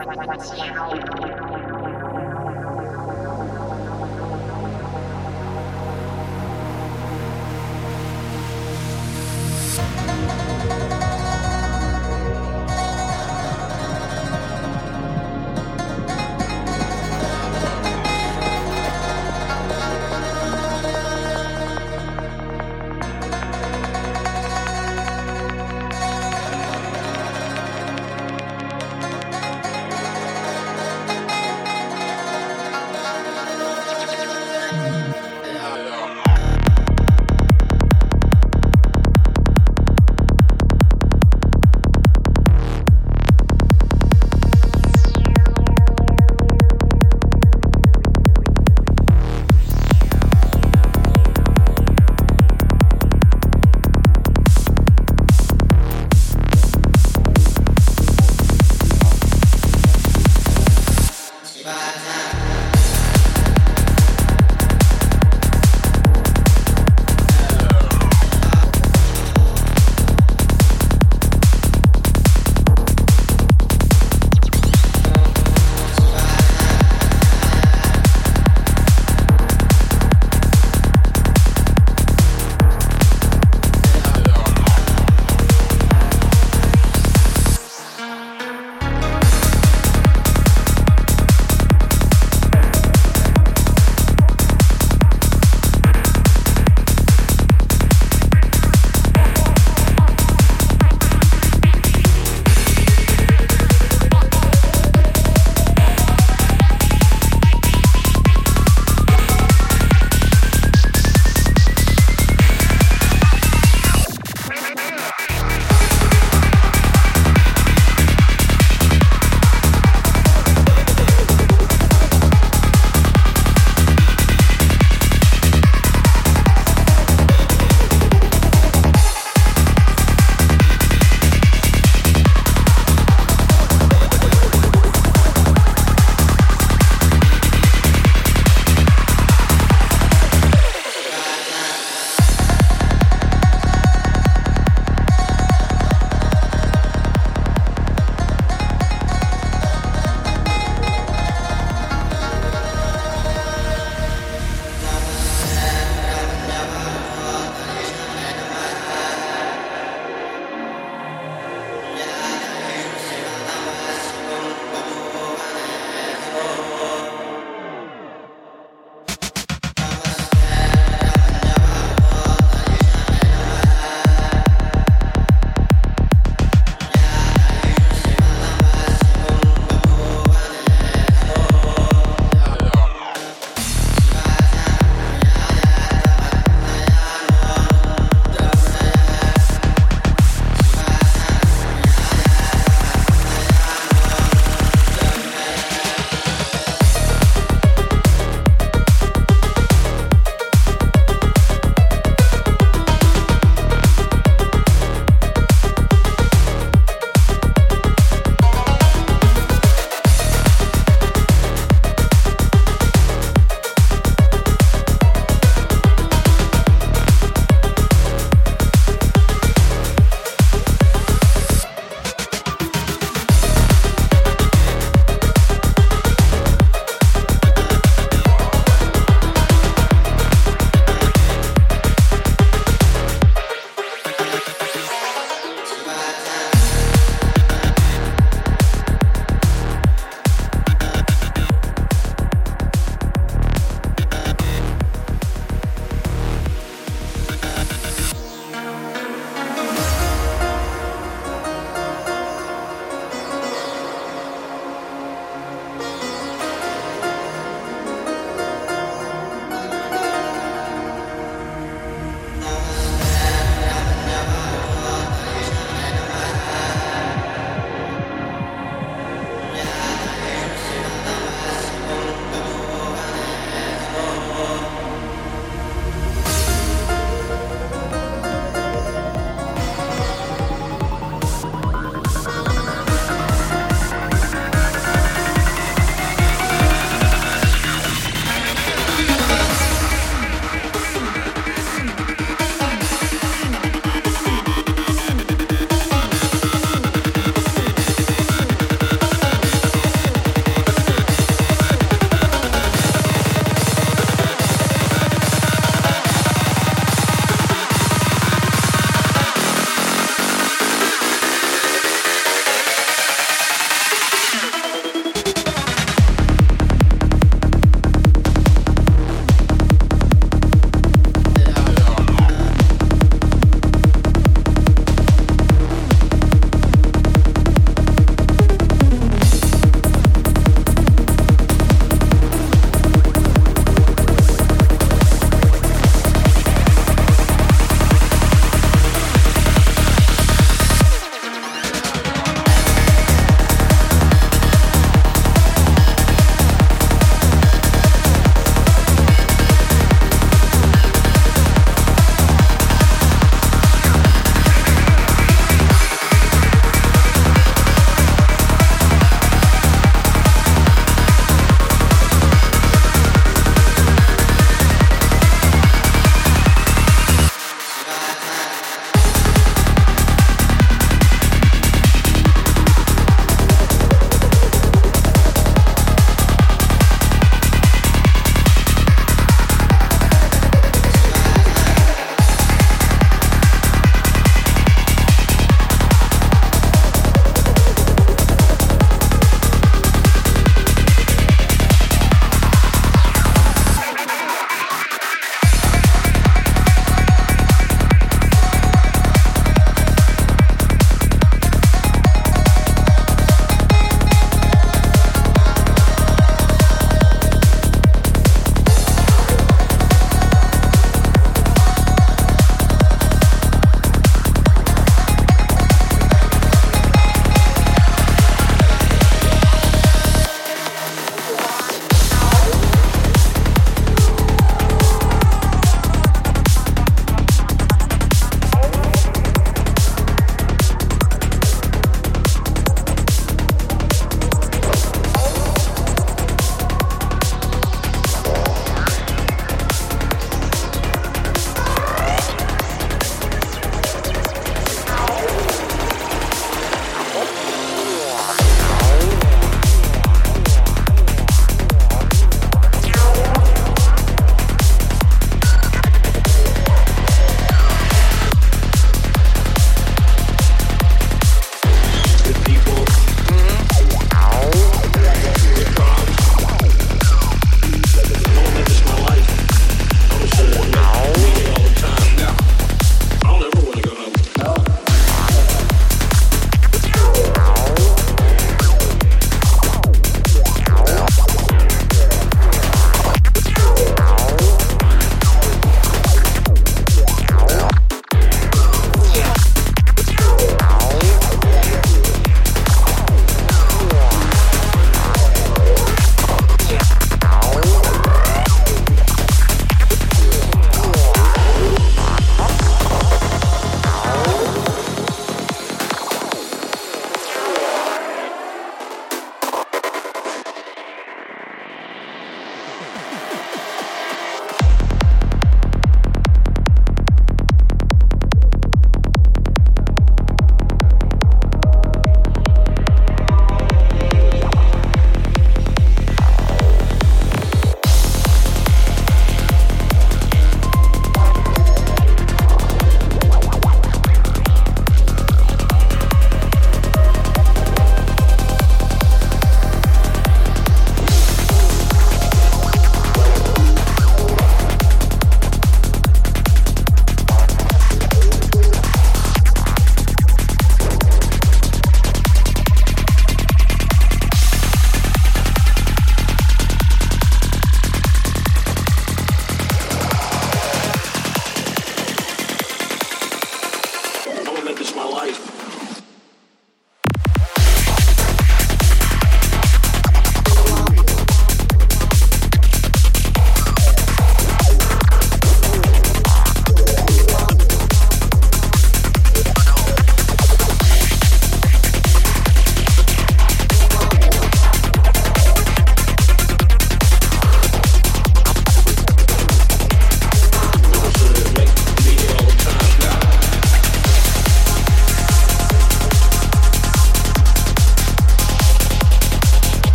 Thank you.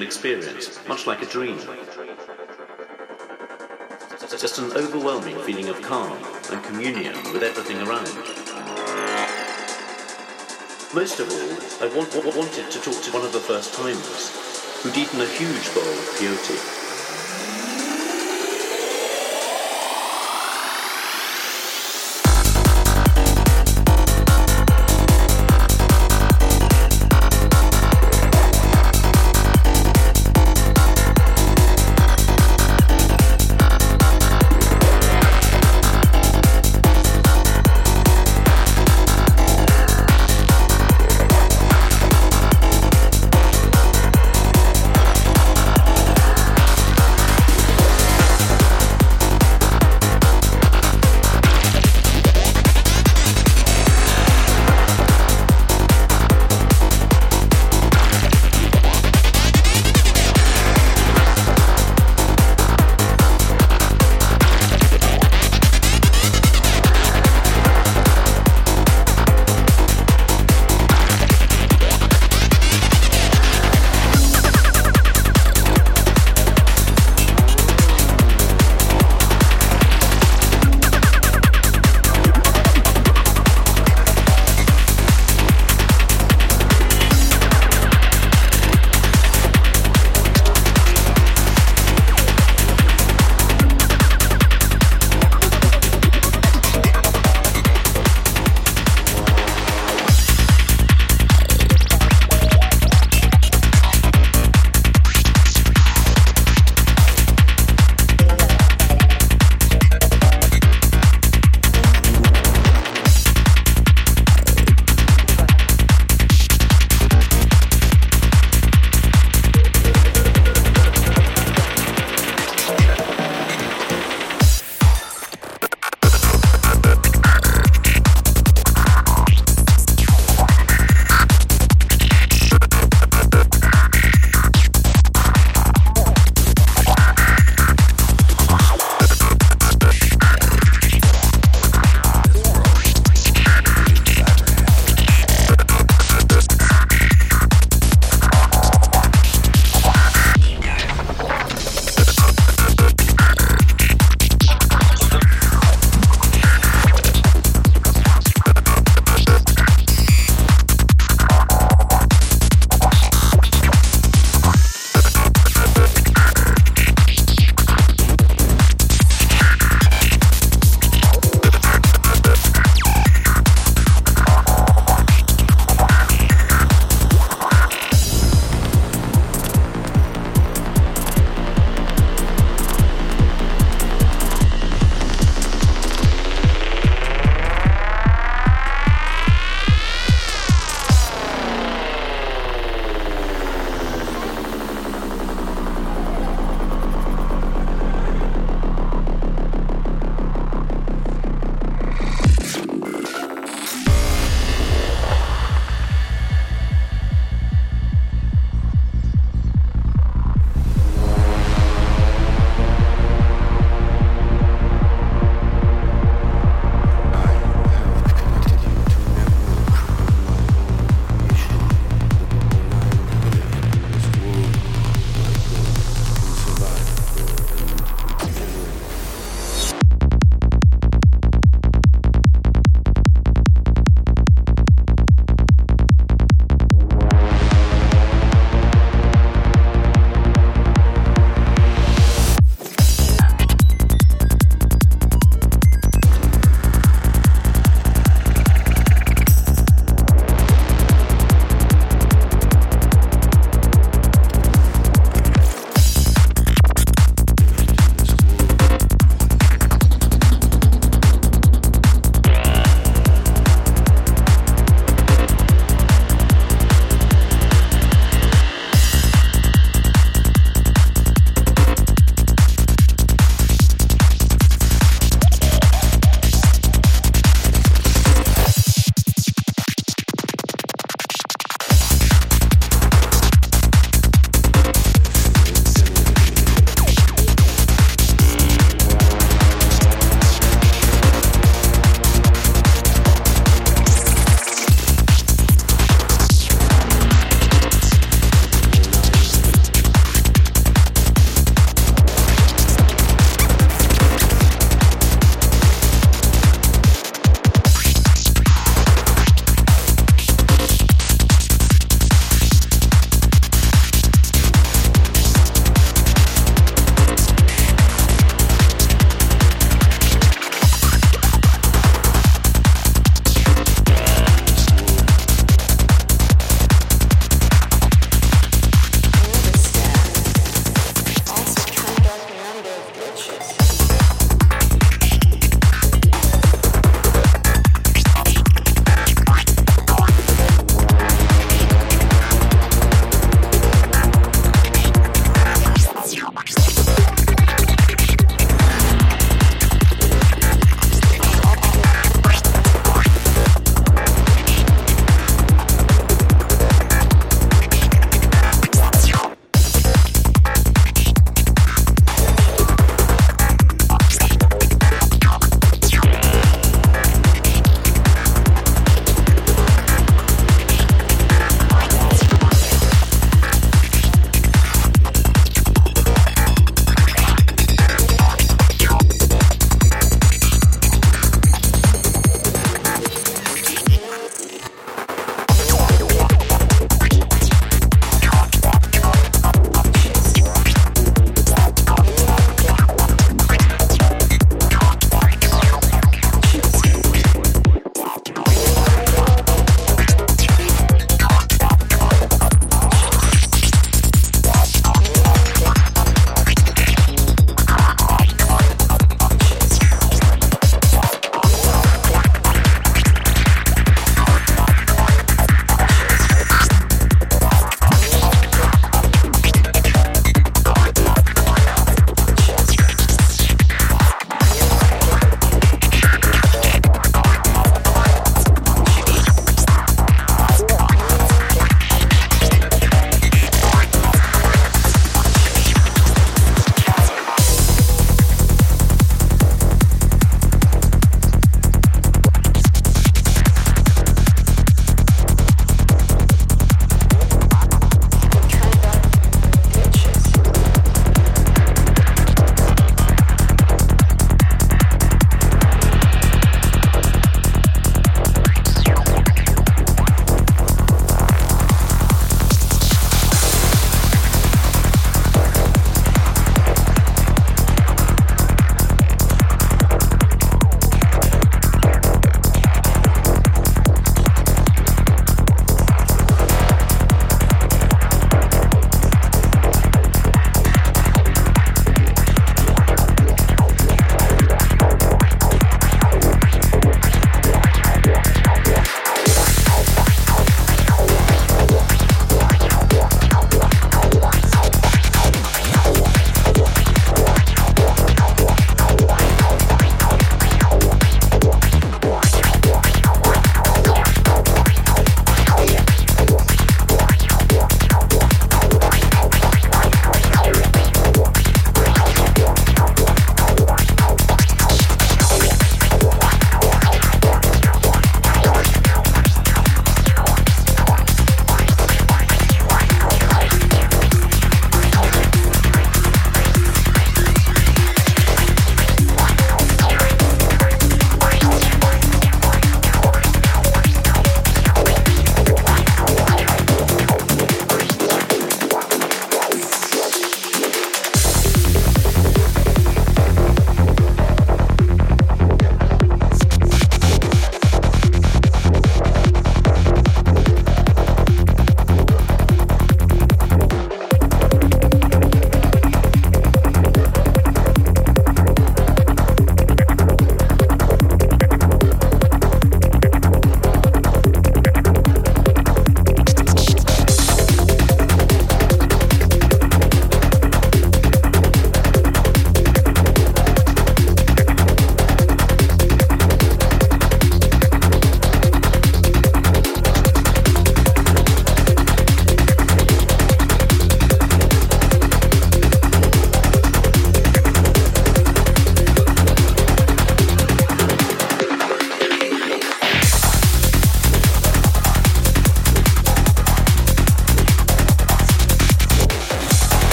Experience, much like a dream. Just an overwhelming feeling of calm and communion with everything around. Most of all, I want, wanted to talk to one of the first timers who'd eaten a huge bowl of peyote.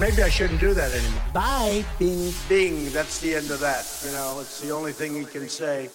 maybe I shouldn't do that anymore. Bye, Bing. Bing, that's the end of that. You know, it's the only thing he can say.